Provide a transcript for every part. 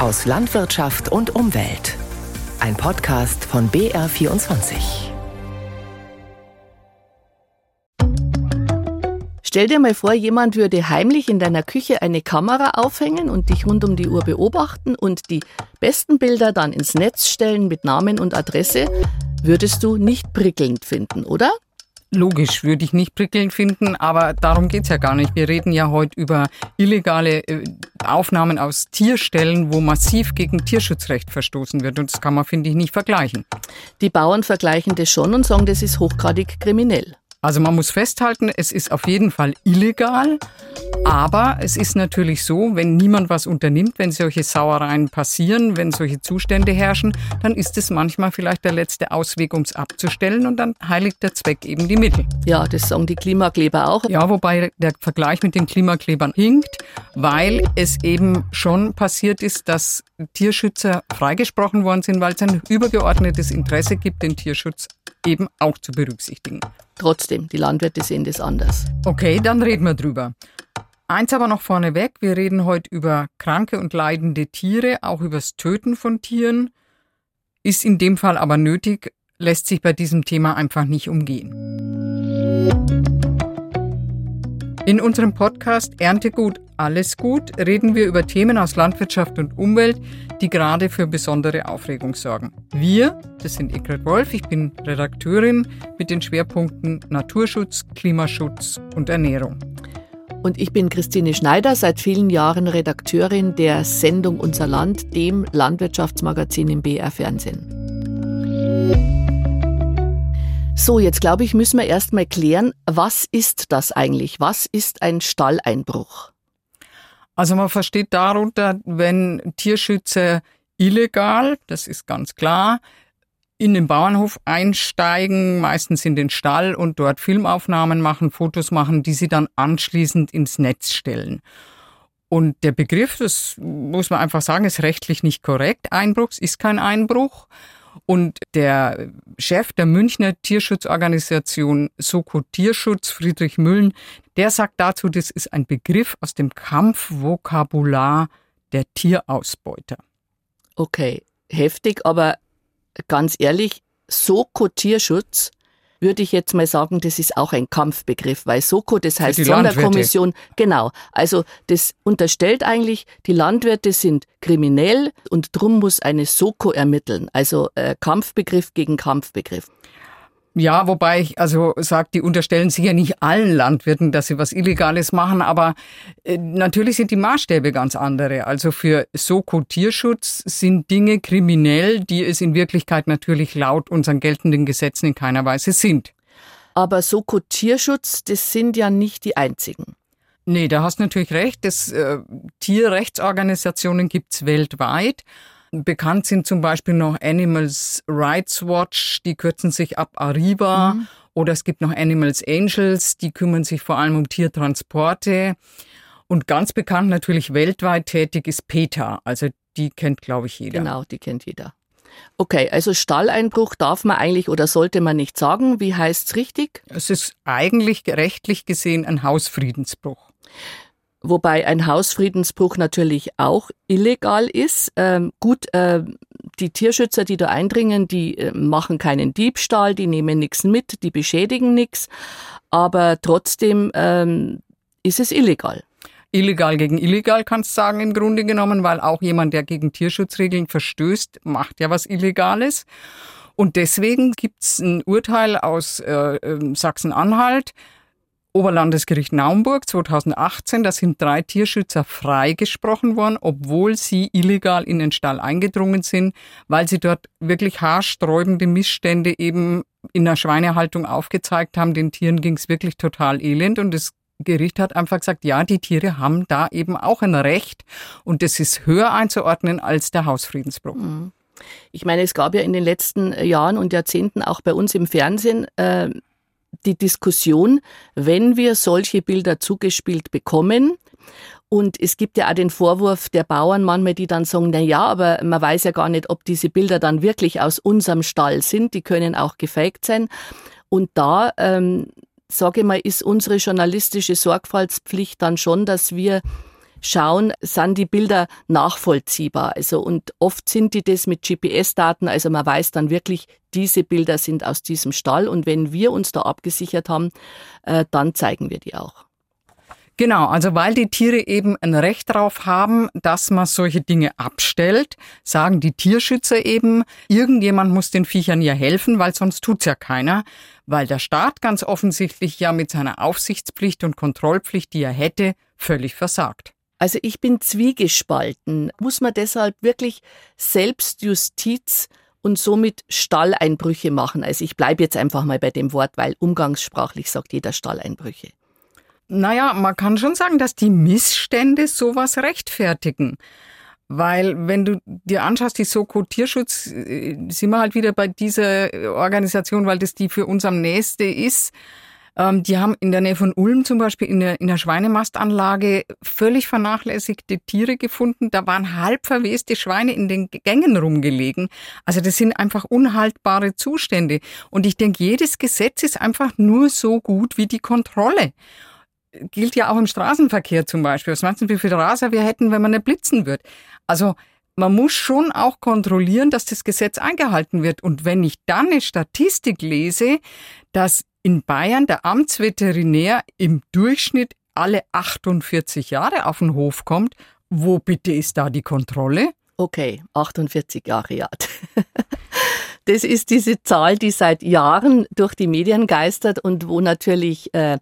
aus Landwirtschaft und Umwelt. Ein Podcast von BR24. Stell dir mal vor, jemand würde heimlich in deiner Küche eine Kamera aufhängen und dich rund um die Uhr beobachten und die besten Bilder dann ins Netz stellen mit Namen und Adresse. Würdest du nicht prickelnd finden, oder? Logisch, würde ich nicht prickelnd finden, aber darum geht's ja gar nicht. Wir reden ja heute über illegale äh, Aufnahmen aus Tierstellen, wo massiv gegen Tierschutzrecht verstoßen wird. Und das kann man, finde ich, nicht vergleichen. Die Bauern vergleichen das schon und sagen, das ist hochgradig kriminell. Also man muss festhalten, es ist auf jeden Fall illegal, aber es ist natürlich so, wenn niemand was unternimmt, wenn solche Sauereien passieren, wenn solche Zustände herrschen, dann ist es manchmal vielleicht der letzte Ausweg, um es abzustellen und dann heiligt der Zweck eben die Mittel. Ja, das sagen die Klimakleber auch. Ja, wobei der Vergleich mit den Klimaklebern hinkt, weil es eben schon passiert ist, dass Tierschützer freigesprochen worden sind, weil es ein übergeordnetes Interesse gibt, den Tierschutz eben auch zu berücksichtigen. Trotzdem, die Landwirte sehen das anders. Okay, dann reden wir drüber. Eins aber noch vorneweg, wir reden heute über kranke und leidende Tiere, auch übers Töten von Tieren. Ist in dem Fall aber nötig, lässt sich bei diesem Thema einfach nicht umgehen. In unserem Podcast Erntegut alles gut reden wir über Themen aus Landwirtschaft und Umwelt, die gerade für besondere Aufregung sorgen. Wir, das sind Ingrid Wolf, ich bin Redakteurin mit den Schwerpunkten Naturschutz, Klimaschutz und Ernährung. Und ich bin Christine Schneider, seit vielen Jahren Redakteurin der Sendung Unser Land, dem Landwirtschaftsmagazin im BR Fernsehen. So, jetzt glaube ich, müssen wir erst mal klären, was ist das eigentlich? Was ist ein Stalleinbruch? Also man versteht darunter, wenn Tierschützer illegal, das ist ganz klar, in den Bauernhof einsteigen, meistens in den Stall und dort Filmaufnahmen machen, Fotos machen, die sie dann anschließend ins Netz stellen. Und der Begriff, das muss man einfach sagen, ist rechtlich nicht korrekt. Einbruchs ist kein Einbruch. Und der Chef der Münchner Tierschutzorganisation Soko Tierschutz, Friedrich Müllen, der sagt dazu, das ist ein Begriff aus dem Kampfvokabular der Tierausbeuter. Okay, heftig, aber ganz ehrlich, Soko Tierschutz würde ich jetzt mal sagen, das ist auch ein Kampfbegriff, weil Soko, das heißt Sonderkommission, genau. Also das unterstellt eigentlich, die Landwirte sind kriminell und drum muss eine Soko ermitteln. Also äh, Kampfbegriff gegen Kampfbegriff. Ja, wobei ich also sage, die unterstellen sicher nicht allen Landwirten, dass sie was Illegales machen, aber äh, natürlich sind die Maßstäbe ganz andere. Also für Soko Tierschutz sind Dinge kriminell, die es in Wirklichkeit natürlich laut unseren geltenden Gesetzen in keiner Weise sind. Aber Soko Tierschutz, das sind ja nicht die einzigen. Nee, da hast natürlich recht. Das, äh, Tierrechtsorganisationen gibt's weltweit. Bekannt sind zum Beispiel noch Animals Rights Watch, die kürzen sich ab Arriva. Mhm. Oder es gibt noch Animals Angels, die kümmern sich vor allem um Tiertransporte. Und ganz bekannt natürlich weltweit tätig ist PETA. Also die kennt, glaube ich, jeder. Genau, die kennt jeder. Okay, also Stalleinbruch darf man eigentlich oder sollte man nicht sagen. Wie heißt's richtig? Es ist eigentlich rechtlich gesehen ein Hausfriedensbruch wobei ein Hausfriedensbruch natürlich auch illegal ist. Ähm, gut, äh, die Tierschützer, die da eindringen, die äh, machen keinen Diebstahl, die nehmen nichts mit, die beschädigen nichts, aber trotzdem ähm, ist es illegal. Illegal gegen illegal kannst du sagen im Grunde genommen, weil auch jemand, der gegen Tierschutzregeln verstößt, macht ja was Illegales. Und deswegen gibt's ein Urteil aus äh, ähm, Sachsen-Anhalt, Oberlandesgericht Naumburg 2018, da sind drei Tierschützer freigesprochen worden, obwohl sie illegal in den Stall eingedrungen sind, weil sie dort wirklich haarsträubende Missstände eben in der Schweinehaltung aufgezeigt haben. Den Tieren ging es wirklich total elend und das Gericht hat einfach gesagt, ja, die Tiere haben da eben auch ein Recht und das ist höher einzuordnen als der Hausfriedensbruch. Mhm. Ich meine, es gab ja in den letzten Jahren und Jahrzehnten auch bei uns im Fernsehen äh, die Diskussion, wenn wir solche Bilder zugespielt bekommen, und es gibt ja auch den Vorwurf der Bauern manchmal, die dann sagen, na ja, aber man weiß ja gar nicht, ob diese Bilder dann wirklich aus unserem Stall sind. Die können auch gefaked sein. Und da, ähm, sage ich mal, ist unsere journalistische Sorgfaltspflicht dann schon, dass wir schauen, sind die Bilder nachvollziehbar. Also und oft sind die das mit GPS-Daten, also man weiß dann wirklich, diese Bilder sind aus diesem Stall und wenn wir uns da abgesichert haben, äh, dann zeigen wir die auch. Genau, also weil die Tiere eben ein Recht darauf haben, dass man solche Dinge abstellt, sagen die Tierschützer eben, irgendjemand muss den Viechern ja helfen, weil sonst tut's ja keiner, weil der Staat ganz offensichtlich ja mit seiner Aufsichtspflicht und Kontrollpflicht, die er hätte, völlig versagt. Also ich bin zwiegespalten. Muss man deshalb wirklich Selbstjustiz und somit Stalleinbrüche machen? Also ich bleibe jetzt einfach mal bei dem Wort, weil umgangssprachlich sagt jeder Stalleinbrüche. Naja, man kann schon sagen, dass die Missstände sowas rechtfertigen. Weil wenn du dir anschaust, die Soko Tierschutz, äh, sind wir halt wieder bei dieser Organisation, weil das die für uns am nächste ist. Ähm, die haben in der Nähe von Ulm zum Beispiel in der, in der Schweinemastanlage völlig vernachlässigte Tiere gefunden. Da waren halb verweste Schweine in den Gängen rumgelegen. Also das sind einfach unhaltbare Zustände. Und ich denke, jedes Gesetz ist einfach nur so gut wie die Kontrolle gilt ja auch im Straßenverkehr zum Beispiel. Was meinst du, wie viel Raser wir hätten, wenn man nicht blitzen wird? Also man muss schon auch kontrollieren, dass das Gesetz eingehalten wird. Und wenn ich dann eine Statistik lese, dass in Bayern der Amtsveterinär im Durchschnitt alle 48 Jahre auf den Hof kommt, wo bitte ist da die Kontrolle? Okay, 48 Jahre, ja. Das ist diese Zahl, die seit Jahren durch die Medien geistert und wo natürlich äh,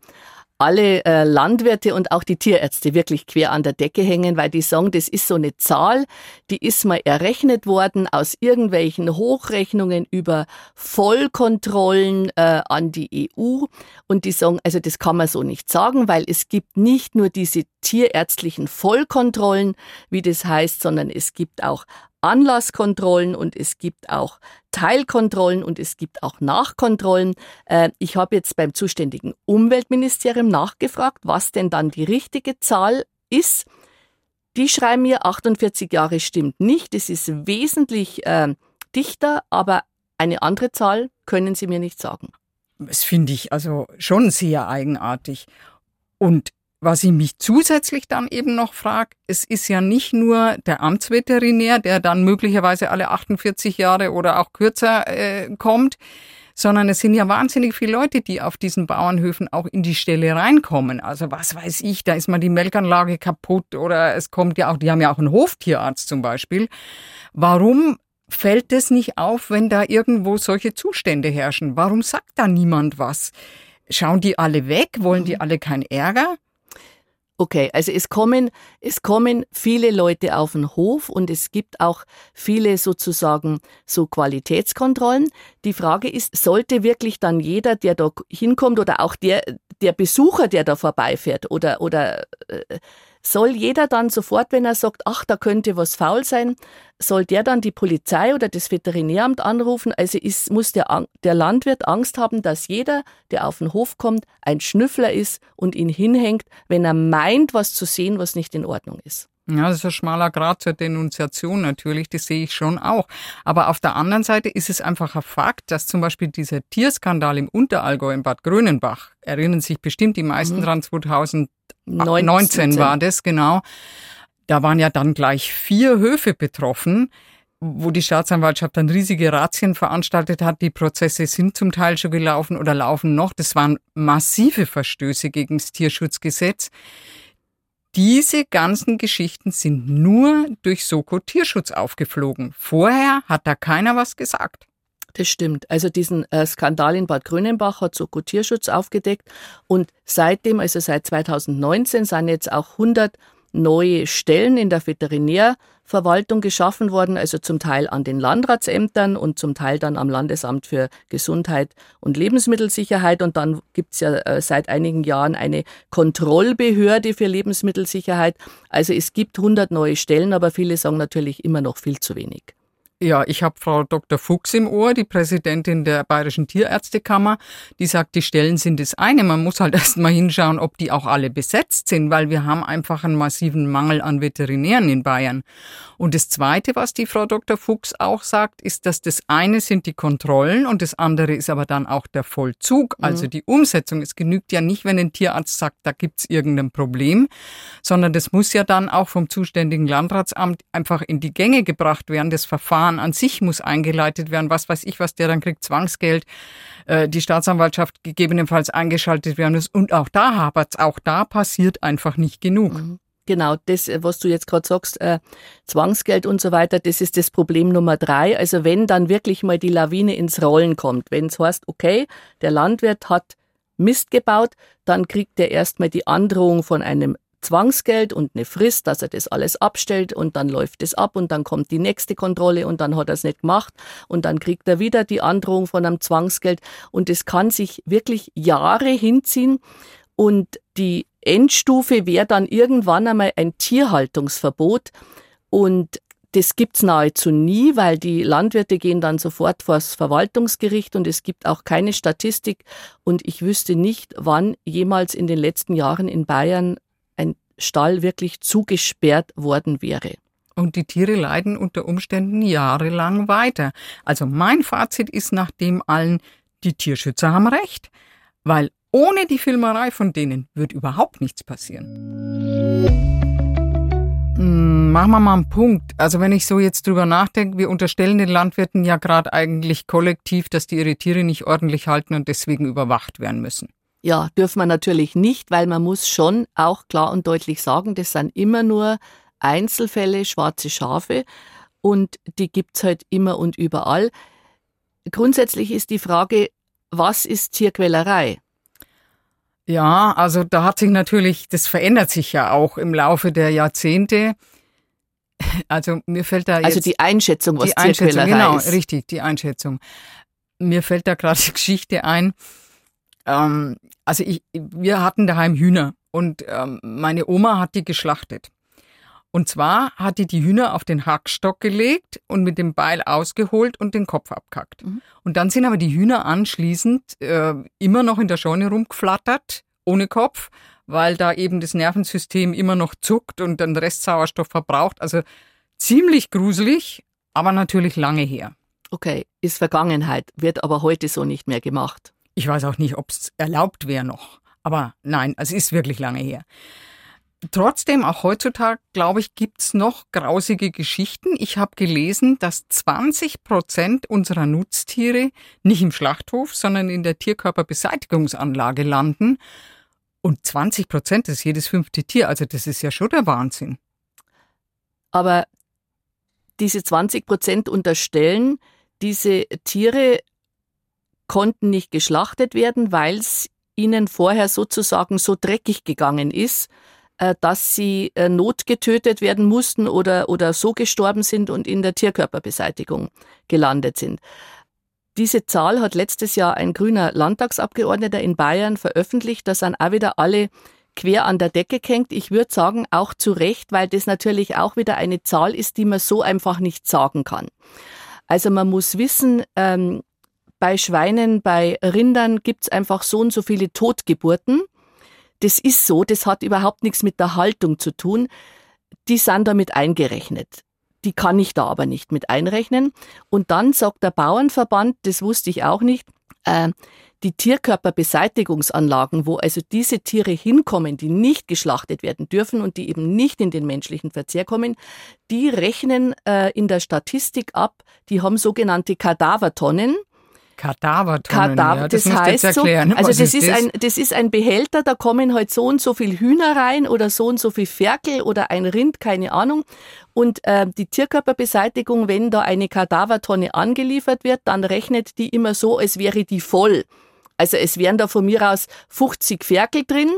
alle äh, Landwirte und auch die Tierärzte wirklich quer an der Decke hängen, weil die sagen, das ist so eine Zahl, die ist mal errechnet worden aus irgendwelchen Hochrechnungen über Vollkontrollen äh, an die EU. Und die sagen, also das kann man so nicht sagen, weil es gibt nicht nur diese tierärztlichen Vollkontrollen, wie das heißt, sondern es gibt auch Anlasskontrollen und es gibt auch Teilkontrollen und es gibt auch Nachkontrollen. Äh, ich habe jetzt beim zuständigen Umweltministerium nachgefragt, was denn dann die richtige Zahl ist. Die schreiben mir, 48 Jahre stimmt nicht. Es ist wesentlich äh, dichter, aber eine andere Zahl können Sie mir nicht sagen. Das finde ich also schon sehr eigenartig. Und was ich mich zusätzlich dann eben noch frage, es ist ja nicht nur der Amtsveterinär, der dann möglicherweise alle 48 Jahre oder auch kürzer äh, kommt, sondern es sind ja wahnsinnig viele Leute, die auf diesen Bauernhöfen auch in die Stelle reinkommen. Also was weiß ich, da ist mal die Melkanlage kaputt oder es kommt ja auch, die haben ja auch einen Hoftierarzt zum Beispiel. Warum fällt es nicht auf, wenn da irgendwo solche Zustände herrschen? Warum sagt da niemand was? Schauen die alle weg? Wollen die alle keinen Ärger? Okay, also es kommen, es kommen viele Leute auf den Hof und es gibt auch viele sozusagen so Qualitätskontrollen. Die Frage ist, sollte wirklich dann jeder, der da hinkommt oder auch der, der Besucher, der da vorbeifährt oder, oder äh, soll jeder dann sofort, wenn er sagt, ach, da könnte was faul sein, soll der dann die Polizei oder das Veterinäramt anrufen? Also ist, muss der, der Landwirt Angst haben, dass jeder, der auf den Hof kommt, ein Schnüffler ist und ihn hinhängt, wenn er meint, was zu sehen, was nicht in Ordnung ist. Ja, das ist ein schmaler Grad zur Denunziation natürlich, das sehe ich schon auch. Aber auf der anderen Seite ist es einfach ein Fakt, dass zum Beispiel dieser Tierskandal im Unterallgäu in Bad Grönenbach, erinnern sich bestimmt die meisten mhm. dran, 2019 19. war das, genau. Da waren ja dann gleich vier Höfe betroffen, wo die Staatsanwaltschaft dann riesige Razzien veranstaltet hat. Die Prozesse sind zum Teil schon gelaufen oder laufen noch. Das waren massive Verstöße gegen das Tierschutzgesetz. Diese ganzen Geschichten sind nur durch Soko Tierschutz aufgeflogen. Vorher hat da keiner was gesagt. Das stimmt. Also diesen äh, Skandal in Bad Grönenbach hat Soko Tierschutz aufgedeckt und seitdem, also seit 2019, sind jetzt auch 100 neue Stellen in der Veterinärverwaltung geschaffen worden, also zum Teil an den Landratsämtern und zum Teil dann am Landesamt für Gesundheit und Lebensmittelsicherheit. Und dann gibt's ja äh, seit einigen Jahren eine Kontrollbehörde für Lebensmittelsicherheit. Also es gibt 100 neue Stellen, aber viele sagen natürlich immer noch viel zu wenig. Ja, ich habe Frau Dr. Fuchs im Ohr, die Präsidentin der Bayerischen Tierärztekammer, die sagt, die Stellen sind das eine. Man muss halt erst mal hinschauen, ob die auch alle besetzt sind, weil wir haben einfach einen massiven Mangel an Veterinären in Bayern. Und das Zweite, was die Frau Dr. Fuchs auch sagt, ist, dass das eine sind die Kontrollen und das andere ist aber dann auch der Vollzug, mhm. also die Umsetzung. Es genügt ja nicht, wenn ein Tierarzt sagt, da gibt's irgendein Problem, sondern das muss ja dann auch vom zuständigen Landratsamt einfach in die Gänge gebracht werden, das Verfahren Verfahren an sich muss eingeleitet werden. Was weiß ich, was der dann kriegt, Zwangsgeld, äh, die Staatsanwaltschaft gegebenenfalls eingeschaltet werden muss. Und auch da hapert's, auch da passiert einfach nicht genug. Mhm. Genau, das, äh, was du jetzt gerade sagst, äh, Zwangsgeld und so weiter, das ist das Problem Nummer drei. Also wenn dann wirklich mal die Lawine ins Rollen kommt, wenn es heißt, okay, der Landwirt hat Mist gebaut, dann kriegt er erstmal die Androhung von einem Zwangsgeld und eine Frist, dass er das alles abstellt und dann läuft es ab und dann kommt die nächste Kontrolle und dann hat er es nicht gemacht und dann kriegt er wieder die Androhung von einem Zwangsgeld. Und es kann sich wirklich Jahre hinziehen und die Endstufe wäre dann irgendwann einmal ein Tierhaltungsverbot und das gibt's nahezu nie, weil die Landwirte gehen dann sofort vors Verwaltungsgericht und es gibt auch keine Statistik und ich wüsste nicht, wann jemals in den letzten Jahren in Bayern Stall wirklich zugesperrt worden wäre. Und die Tiere leiden unter Umständen jahrelang weiter. Also mein Fazit ist nach dem allen, die Tierschützer haben recht, weil ohne die Filmerei von denen wird überhaupt nichts passieren. Hm, machen wir mal einen Punkt. Also wenn ich so jetzt drüber nachdenke, wir unterstellen den Landwirten ja gerade eigentlich kollektiv, dass die ihre Tiere nicht ordentlich halten und deswegen überwacht werden müssen. Ja, dürfen wir natürlich nicht, weil man muss schon auch klar und deutlich sagen, das sind immer nur Einzelfälle, schwarze Schafe und die gibt's halt immer und überall. Grundsätzlich ist die Frage, was ist Tierquälerei? Ja, also da hat sich natürlich, das verändert sich ja auch im Laufe der Jahrzehnte. Also mir fällt da also jetzt Also die Einschätzung, was die Einschätzung, genau, ist. richtig, die Einschätzung. Mir fällt da gerade die Geschichte ein. Ähm, also ich, wir hatten daheim Hühner und ähm, meine Oma hat die geschlachtet. Und zwar hat die die Hühner auf den Hackstock gelegt und mit dem Beil ausgeholt und den Kopf abkackt. Mhm. Und dann sind aber die Hühner anschließend äh, immer noch in der Scheune rumgeflattert, ohne Kopf, weil da eben das Nervensystem immer noch zuckt und den Restsauerstoff verbraucht. Also ziemlich gruselig, aber natürlich lange her. Okay, ist Vergangenheit, wird aber heute so nicht mehr gemacht. Ich weiß auch nicht, ob es erlaubt wäre noch. Aber nein, es ist wirklich lange her. Trotzdem, auch heutzutage, glaube ich, gibt es noch grausige Geschichten. Ich habe gelesen, dass 20 Prozent unserer Nutztiere nicht im Schlachthof, sondern in der Tierkörperbeseitigungsanlage landen. Und 20 Prozent ist jedes fünfte Tier. Also das ist ja schon der Wahnsinn. Aber diese 20 Prozent unterstellen, diese Tiere konnten nicht geschlachtet werden, weil es ihnen vorher sozusagen so dreckig gegangen ist, äh, dass sie äh, notgetötet werden mussten oder, oder so gestorben sind und in der Tierkörperbeseitigung gelandet sind. Diese Zahl hat letztes Jahr ein grüner Landtagsabgeordneter in Bayern veröffentlicht. Da sind auch wieder alle quer an der Decke gehängt. Ich würde sagen, auch zu Recht, weil das natürlich auch wieder eine Zahl ist, die man so einfach nicht sagen kann. Also man muss wissen, ähm, bei Schweinen, bei Rindern gibt's einfach so und so viele Totgeburten. Das ist so, das hat überhaupt nichts mit der Haltung zu tun. Die sind damit eingerechnet. Die kann ich da aber nicht mit einrechnen. Und dann sagt der Bauernverband, das wusste ich auch nicht, äh, die Tierkörperbeseitigungsanlagen, wo also diese Tiere hinkommen, die nicht geschlachtet werden dürfen und die eben nicht in den menschlichen Verzehr kommen, die rechnen äh, in der Statistik ab, die haben sogenannte Kadavertonnen. Kadavertonnen, Kadaver, ja, das, das heißt so, also das ist, ist, ein, das ist ein Behälter, da kommen halt so und so viel Hühner rein oder so und so viel Ferkel oder ein Rind, keine Ahnung. Und äh, die Tierkörperbeseitigung, wenn da eine Kadavertonne angeliefert wird, dann rechnet die immer so, als wäre die voll. Also es wären da von mir aus 50 Ferkel drin.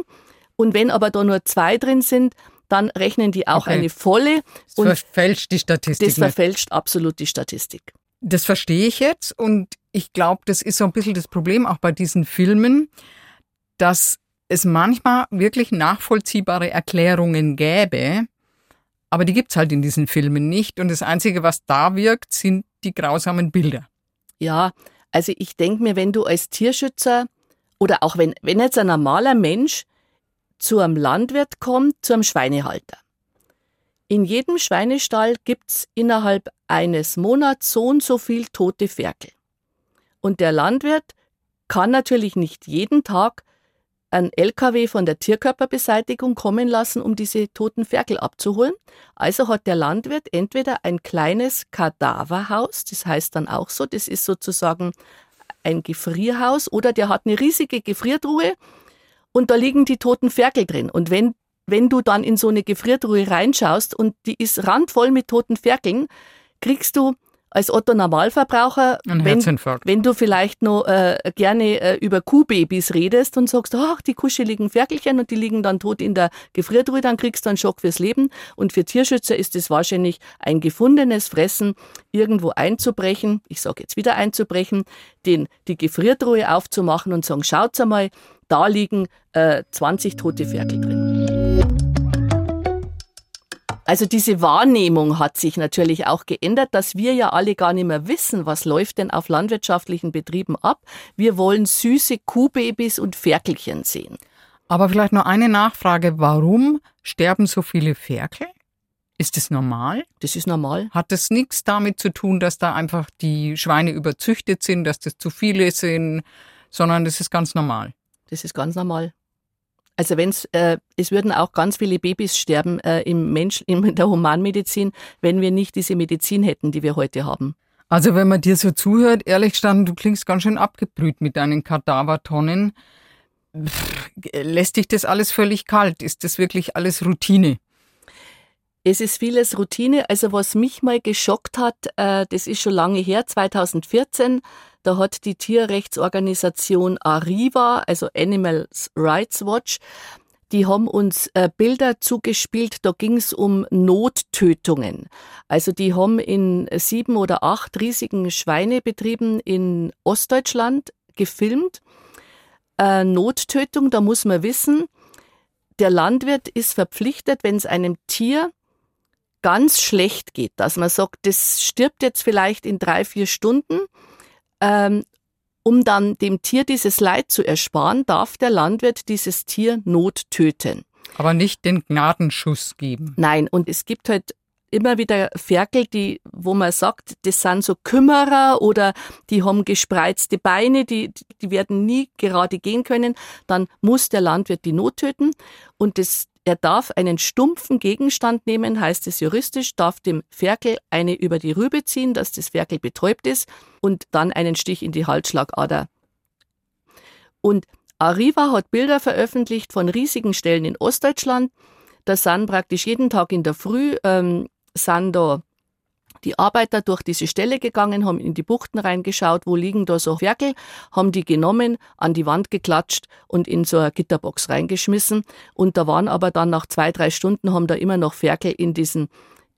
Und wenn aber da nur zwei drin sind, dann rechnen die auch okay. eine volle. Das verfälscht die Statistik. Das verfälscht absolut die Statistik. Das verstehe ich jetzt und ich glaube, das ist so ein bisschen das Problem auch bei diesen Filmen, dass es manchmal wirklich nachvollziehbare Erklärungen gäbe, aber die gibt's halt in diesen Filmen nicht. Und das Einzige, was da wirkt, sind die grausamen Bilder. Ja, also ich denke mir, wenn du als Tierschützer oder auch wenn, wenn jetzt ein normaler Mensch zu einem Landwirt kommt, zu einem Schweinehalter. In jedem Schweinestall gibt's innerhalb eines Monats so und so viel tote Ferkel. Und der Landwirt kann natürlich nicht jeden Tag ein LKW von der Tierkörperbeseitigung kommen lassen, um diese toten Ferkel abzuholen. Also hat der Landwirt entweder ein kleines Kadaverhaus, das heißt dann auch so, das ist sozusagen ein Gefrierhaus, oder der hat eine riesige Gefriertruhe und da liegen die toten Ferkel drin. Und wenn, wenn du dann in so eine Gefriertruhe reinschaust und die ist randvoll mit toten Ferkeln, kriegst du als Otto Normalverbraucher, Ein wenn, wenn du vielleicht noch äh, gerne äh, über Kuhbabys redest und sagst, ach, die kuscheligen Ferkelchen und die liegen dann tot in der Gefriertruhe, dann kriegst du einen Schock fürs Leben. Und für Tierschützer ist es wahrscheinlich ein gefundenes Fressen, irgendwo einzubrechen, ich sage jetzt wieder einzubrechen, den, die Gefriertruhe aufzumachen und sagen, schaut's einmal, da liegen äh, 20 tote Ferkel drin. Also diese Wahrnehmung hat sich natürlich auch geändert, dass wir ja alle gar nicht mehr wissen, was läuft denn auf landwirtschaftlichen Betrieben ab. Wir wollen süße Kuhbabys und Ferkelchen sehen. Aber vielleicht noch eine Nachfrage. Warum sterben so viele Ferkel? Ist das normal? Das ist normal. Hat das nichts damit zu tun, dass da einfach die Schweine überzüchtet sind, dass das zu viele sind, sondern das ist ganz normal. Das ist ganz normal. Also wenn's, äh, es würden auch ganz viele Babys sterben äh, im Mensch, in der Humanmedizin, wenn wir nicht diese Medizin hätten, die wir heute haben. Also wenn man dir so zuhört, ehrlich gestanden, du klingst ganz schön abgebrüht mit deinen Kadavertonnen. Pff, Lässt dich das alles völlig kalt? Ist das wirklich alles Routine? Es ist vieles Routine. Also was mich mal geschockt hat, äh, das ist schon lange her, 2014, da hat die Tierrechtsorganisation Arriva, also Animals Rights Watch, die haben uns äh, Bilder zugespielt, da ging es um Nottötungen. Also die haben in sieben oder acht riesigen Schweinebetrieben in Ostdeutschland gefilmt. Äh, Nottötung, da muss man wissen, der Landwirt ist verpflichtet, wenn es einem Tier ganz schlecht geht, dass man sagt, das stirbt jetzt vielleicht in drei, vier Stunden, ähm, um dann dem Tier dieses Leid zu ersparen, darf der Landwirt dieses Tier nottöten. Aber nicht den Gnadenschuss geben. Nein, und es gibt halt immer wieder Ferkel, die, wo man sagt, das sind so Kümmerer oder die haben gespreizte Beine, die, die werden nie gerade gehen können. Dann muss der Landwirt die Not töten und das, er darf einen stumpfen Gegenstand nehmen, heißt es juristisch, darf dem Ferkel eine über die Rübe ziehen, dass das Ferkel betäubt ist und dann einen Stich in die Halsschlagader. Und Arriva hat Bilder veröffentlicht von riesigen Stellen in Ostdeutschland. Da sind praktisch jeden Tag in der Früh ähm, sind da die Arbeiter durch diese Stelle gegangen, haben in die Buchten reingeschaut, wo liegen da so Ferkel, haben die genommen, an die Wand geklatscht und in so eine Gitterbox reingeschmissen. Und da waren aber dann nach zwei, drei Stunden haben da immer noch Ferkel in diesen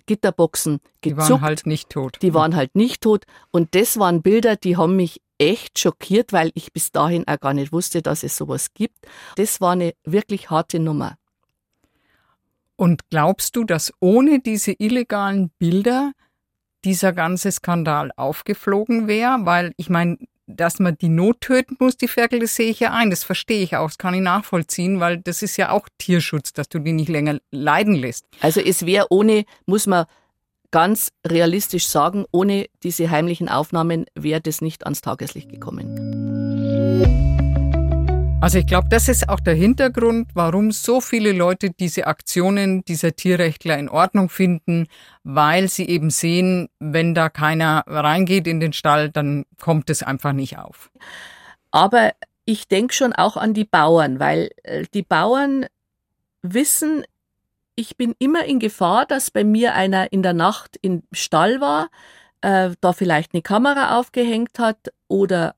Gitterboxen Die gezuckt. waren halt nicht tot. Die waren halt nicht tot. Und das waren Bilder, die haben mich echt schockiert, weil ich bis dahin auch gar nicht wusste, dass es sowas gibt. Das war eine wirklich harte Nummer. Und glaubst du, dass ohne diese illegalen Bilder dieser ganze Skandal aufgeflogen wäre? Weil ich meine, dass man die Not töten muss, die Ferkel, das sehe ich ja ein, das verstehe ich auch, das kann ich nachvollziehen, weil das ist ja auch Tierschutz, dass du die nicht länger leiden lässt. Also es wäre ohne, muss man ganz realistisch sagen, ohne diese heimlichen Aufnahmen wäre das nicht ans Tageslicht gekommen. Also ich glaube, das ist auch der Hintergrund, warum so viele Leute diese Aktionen dieser Tierrechtler in Ordnung finden, weil sie eben sehen, wenn da keiner reingeht in den Stall, dann kommt es einfach nicht auf. Aber ich denke schon auch an die Bauern, weil äh, die Bauern wissen, ich bin immer in Gefahr, dass bei mir einer in der Nacht im Stall war, äh, da vielleicht eine Kamera aufgehängt hat oder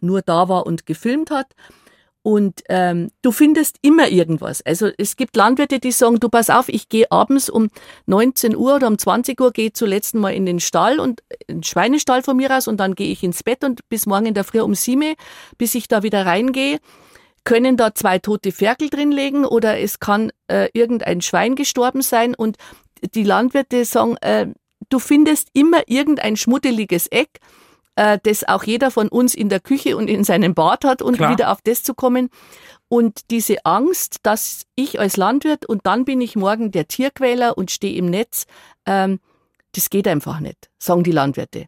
nur da war und gefilmt hat. Und ähm, du findest immer irgendwas. Also es gibt Landwirte, die sagen, du pass auf, ich gehe abends um 19 Uhr oder um 20 Uhr, gehe zuletzt mal in den Stall und in den Schweinestall von mir aus und dann gehe ich ins Bett und bis morgen in der Früh um sieben, bis ich da wieder reingehe, können da zwei tote Ferkel drinlegen oder es kann äh, irgendein Schwein gestorben sein und die Landwirte sagen, äh, du findest immer irgendein schmuddeliges Eck, äh, das auch jeder von uns in der Küche und in seinem Bad hat und Klar. wieder auf das zu kommen. Und diese Angst, dass ich als Landwirt und dann bin ich morgen der Tierquäler und stehe im Netz, ähm, das geht einfach nicht, sagen die Landwirte.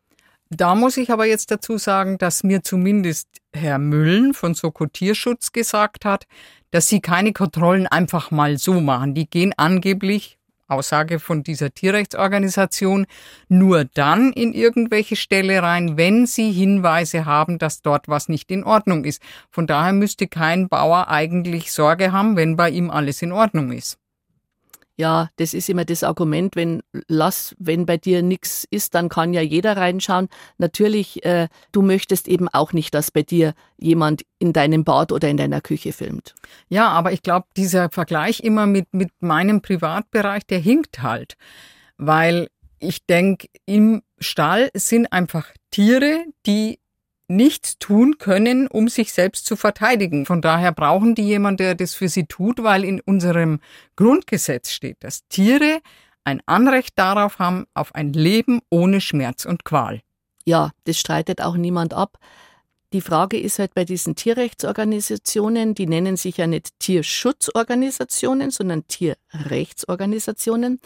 Da muss ich aber jetzt dazu sagen, dass mir zumindest Herr Müllen von Soko Tierschutz gesagt hat, dass sie keine Kontrollen einfach mal so machen. Die gehen angeblich, Aussage von dieser Tierrechtsorganisation, nur dann in irgendwelche Ställe rein, wenn sie Hinweise haben, dass dort was nicht in Ordnung ist. Von daher müsste kein Bauer eigentlich Sorge haben, wenn bei ihm alles in Ordnung ist. Ja, das ist immer das Argument, wenn lass, wenn bei dir nichts ist, dann kann ja jeder reinschauen. Natürlich, äh, du möchtest eben auch nicht, dass bei dir jemand in deinem Bad oder in deiner Küche filmt. Ja, aber ich glaube, dieser Vergleich immer mit, mit meinem Privatbereich, der hinkt halt. Weil ich denke, im Stall sind einfach Tiere, die nichts tun können, um sich selbst zu verteidigen. Von daher brauchen die jemand, der das für sie tut, weil in unserem Grundgesetz steht, dass Tiere ein Anrecht darauf haben, auf ein Leben ohne Schmerz und Qual. Ja, das streitet auch niemand ab. Die Frage ist halt bei diesen Tierrechtsorganisationen, die nennen sich ja nicht Tierschutzorganisationen, sondern Tierrechtsorganisationen,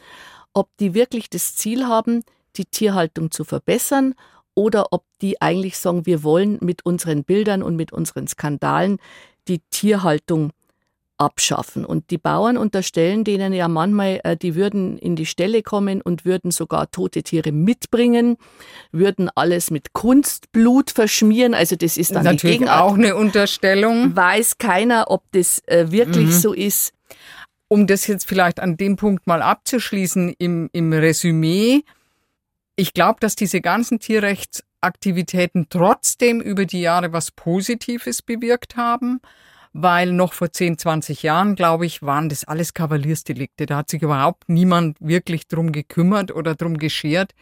ob die wirklich das Ziel haben, die Tierhaltung zu verbessern oder ob die eigentlich sagen, wir wollen mit unseren Bildern und mit unseren Skandalen die Tierhaltung abschaffen. Und die Bauern unterstellen denen ja manchmal, äh, die würden in die Ställe kommen und würden sogar tote Tiere mitbringen, würden alles mit Kunstblut verschmieren. Also das ist dann natürlich die auch eine Unterstellung. Weiß keiner, ob das äh, wirklich mhm. so ist. Um das jetzt vielleicht an dem Punkt mal abzuschließen im, im Resümee, ich glaube, dass diese ganzen Tierrechtsaktivitäten trotzdem über die Jahre was Positives bewirkt haben, weil noch vor 10, 20 Jahren, glaube ich, waren das alles Kavaliersdelikte. Da hat sich überhaupt niemand wirklich drum gekümmert oder drum geschert.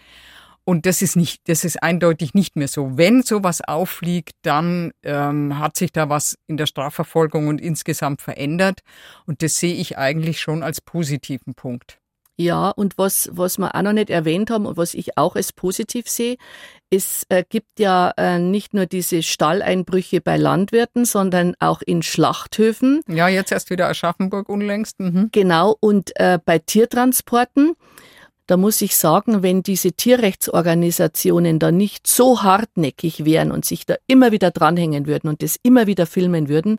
Und das ist nicht, das ist eindeutig nicht mehr so. Wenn sowas auffliegt, dann ähm, hat sich da was in der Strafverfolgung und insgesamt verändert. Und das sehe ich eigentlich schon als positiven Punkt. Ja, und was, was wir auch noch nicht erwähnt haben und was ich auch als positiv sehe, es äh, gibt ja äh, nicht nur diese Stalleinbrüche bei Landwirten, sondern auch in Schlachthöfen. Ja, jetzt erst wieder Aschaffenburg unlängst. Mhm. Genau, und äh, bei Tiertransporten. Da muss ich sagen, wenn diese Tierrechtsorganisationen da nicht so hartnäckig wären und sich da immer wieder dranhängen würden und das immer wieder filmen würden,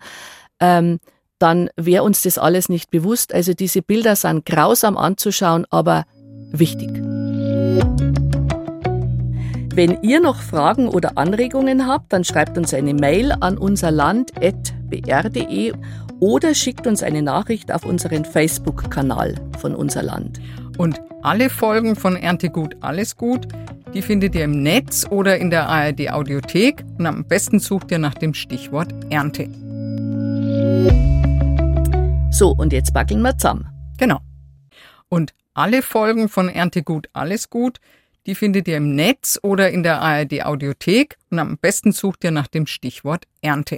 ähm, dann wäre uns das alles nicht bewusst. Also diese Bilder sind grausam anzuschauen, aber wichtig. Wenn ihr noch Fragen oder Anregungen habt, dann schreibt uns eine Mail an unserland.br.de oder schickt uns eine Nachricht auf unseren Facebook-Kanal von Unser Land. Und alle Folgen von Erntegut Alles Gut, die findet ihr im Netz oder in der ARD Audiothek und am besten sucht ihr nach dem Stichwort Ernte. So, und jetzt backeln wir zusammen. Genau. Und alle Folgen von Erntegut Alles Gut, die findet ihr im Netz oder in der ARD Audiothek und am besten sucht ihr nach dem Stichwort Ernte.